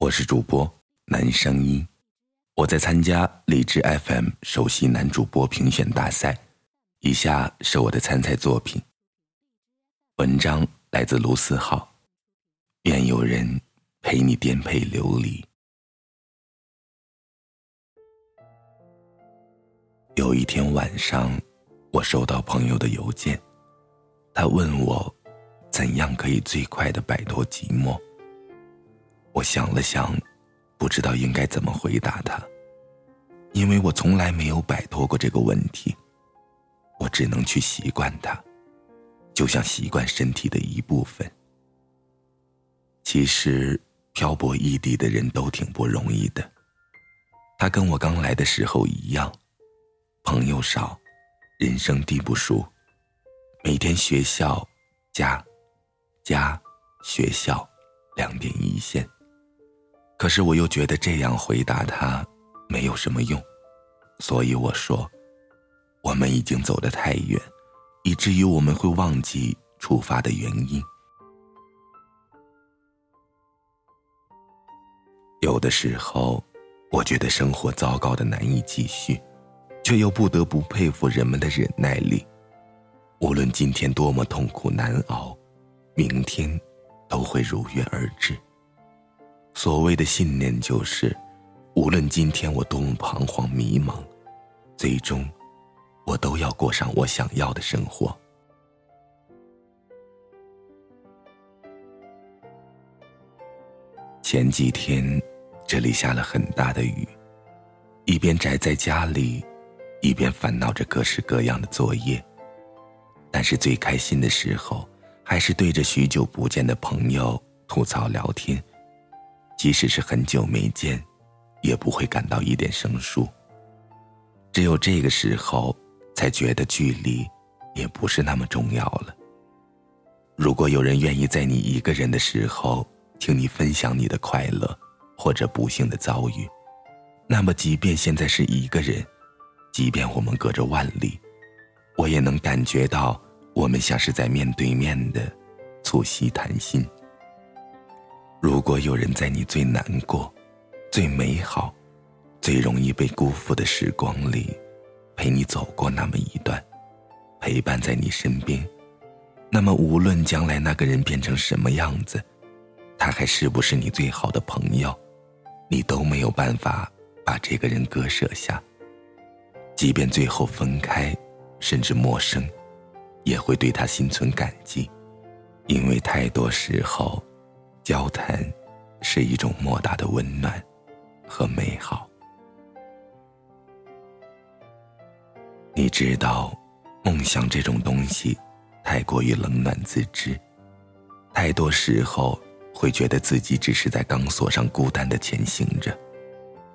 我是主播男声音，我在参加荔枝 FM 首席男主播评选大赛。以下是我的参赛作品。文章来自卢思浩，愿有人陪你颠沛流离。有一天晚上，我收到朋友的邮件，他问我，怎样可以最快的摆脱寂寞。我想了想，不知道应该怎么回答他，因为我从来没有摆脱过这个问题。我只能去习惯它，就像习惯身体的一部分。其实，漂泊异地的人都挺不容易的。他跟我刚来的时候一样，朋友少，人生地不熟，每天学校、家、家、学校，两点一线。可是我又觉得这样回答他没有什么用，所以我说，我们已经走得太远，以至于我们会忘记出发的原因。有的时候，我觉得生活糟糕的难以继续，却又不得不佩服人们的忍耐力。无论今天多么痛苦难熬，明天都会如约而至。所谓的信念就是，无论今天我多么彷徨迷茫，最终，我都要过上我想要的生活。前几天，这里下了很大的雨，一边宅在家里，一边烦恼着各式各样的作业。但是最开心的时候，还是对着许久不见的朋友吐槽聊天。即使是很久没见，也不会感到一点生疏。只有这个时候，才觉得距离也不是那么重要了。如果有人愿意在你一个人的时候听你分享你的快乐或者不幸的遭遇，那么即便现在是一个人，即便我们隔着万里，我也能感觉到我们像是在面对面的促膝谈心。如果有人在你最难过、最美好、最容易被辜负的时光里，陪你走过那么一段，陪伴在你身边，那么无论将来那个人变成什么样子，他还是不是你最好的朋友，你都没有办法把这个人割舍下。即便最后分开，甚至陌生，也会对他心存感激，因为太多时候。交谈，是一种莫大的温暖和美好。你知道，梦想这种东西，太过于冷暖自知，太多时候会觉得自己只是在钢索上孤单的前行着，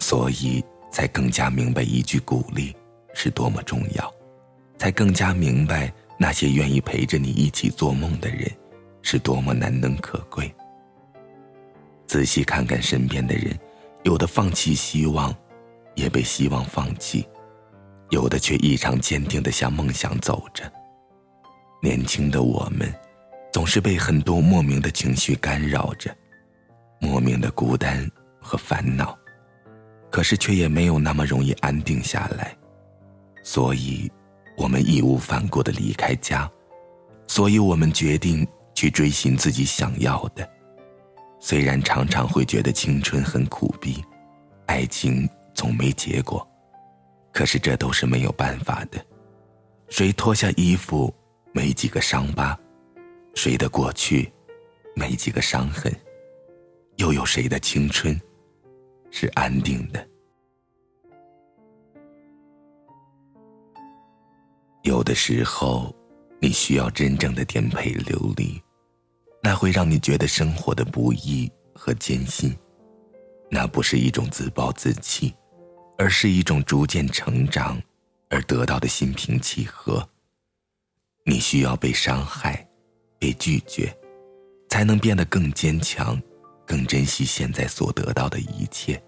所以才更加明白一句鼓励是多么重要，才更加明白那些愿意陪着你一起做梦的人，是多么难能可贵。仔细看看身边的人，有的放弃希望，也被希望放弃；有的却异常坚定的向梦想走着。年轻的我们，总是被很多莫名的情绪干扰着，莫名的孤单和烦恼，可是却也没有那么容易安定下来。所以，我们义无反顾的离开家，所以我们决定去追寻自己想要的。虽然常常会觉得青春很苦逼，爱情总没结果，可是这都是没有办法的。谁脱下衣服，没几个伤疤；谁的过去，没几个伤痕。又有谁的青春，是安定的？有的时候，你需要真正的颠沛流离。那会让你觉得生活的不易和艰辛，那不是一种自暴自弃，而是一种逐渐成长而得到的心平气和。你需要被伤害，被拒绝，才能变得更坚强，更珍惜现在所得到的一切。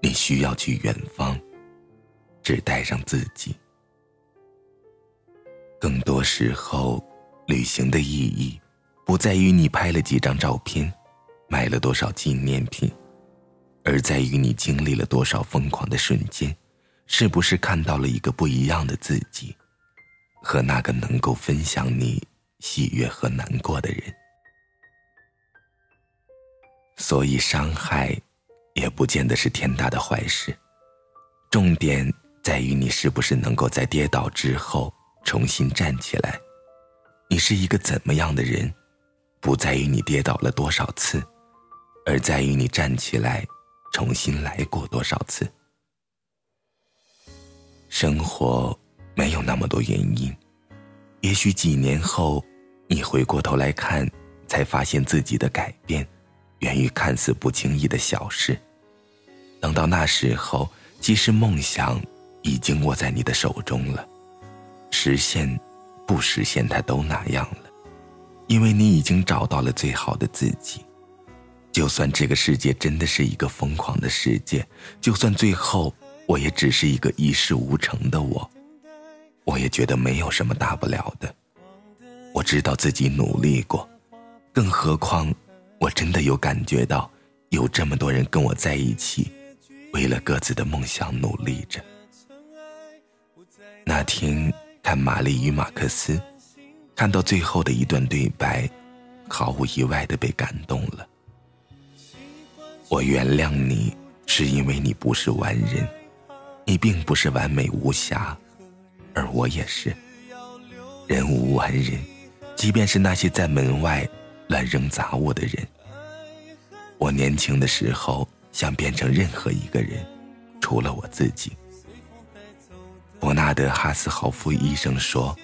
你需要去远方，只带上自己。更多时候，旅行的意义。不在于你拍了几张照片，买了多少纪念品，而在于你经历了多少疯狂的瞬间，是不是看到了一个不一样的自己，和那个能够分享你喜悦和难过的人。所以，伤害也不见得是天大的坏事，重点在于你是不是能够在跌倒之后重新站起来。你是一个怎么样的人，不在于你跌倒了多少次。而在于你站起来，重新来过多少次。生活没有那么多原因，也许几年后，你回过头来看，才发现自己的改变，源于看似不经意的小事。等到那时候，即使梦想已经握在你的手中了，实现，不实现它都那样了，因为你已经找到了最好的自己。就算这个世界真的是一个疯狂的世界，就算最后我也只是一个一事无成的我，我也觉得没有什么大不了的。我知道自己努力过，更何况我真的有感觉到有这么多人跟我在一起，为了各自的梦想努力着。那天看《玛丽与马克思》，看到最后的一段对白，毫无意外的被感动了。我原谅你，是因为你不是完人，你并不是完美无瑕，而我也是。人无完人，即便是那些在门外乱扔杂物的人。我年轻的时候想变成任何一个人，除了我自己。伯纳德·哈斯豪夫医生说：“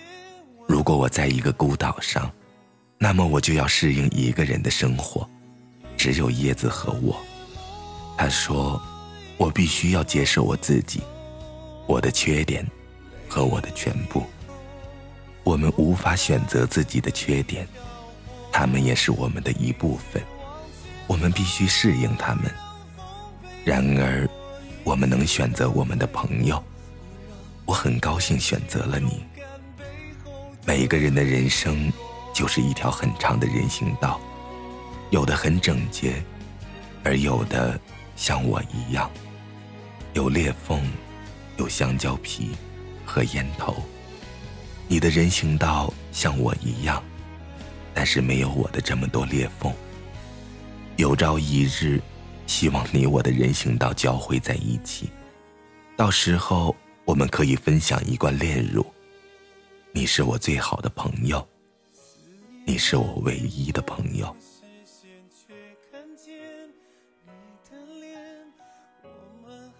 如果我在一个孤岛上，那么我就要适应一个人的生活，只有椰子和我。”他说：“我必须要接受我自己，我的缺点，和我的全部。我们无法选择自己的缺点，他们也是我们的一部分。我们必须适应他们。然而，我们能选择我们的朋友。我很高兴选择了你。每个人的人生就是一条很长的人行道，有的很整洁，而有的……”像我一样，有裂缝，有香蕉皮和烟头。你的人行道像我一样，但是没有我的这么多裂缝。有朝一日，希望你我的人行道交汇在一起，到时候我们可以分享一罐炼乳。你是我最好的朋友，你是我唯一的朋友。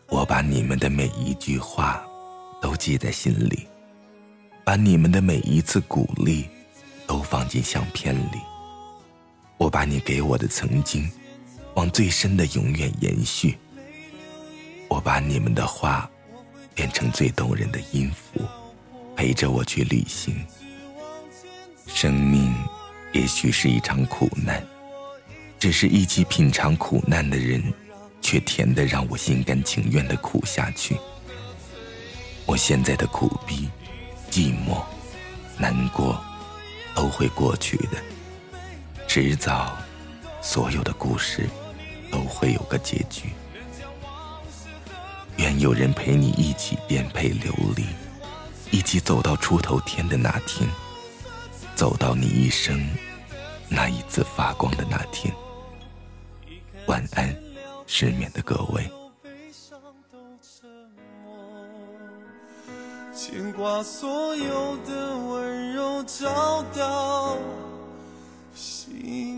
我把你们的每一句话都记在心里，把你们的每一次鼓励都放进相片里。我把你给我的曾经往最深的永远延续。我把你们的话变成最动人的音符，陪着我去旅行。生命也许是一场苦难，只是一起品尝苦难的人。却甜的让我心甘情愿的苦下去。我现在的苦逼、寂寞、难过，都会过去的。迟早，所有的故事都会有个结局。愿有人陪你一起颠沛流离，一起走到出头天的那天，走到你一生那一次发光的那天。晚安。失眠的各位，牵挂所有的温柔找到心。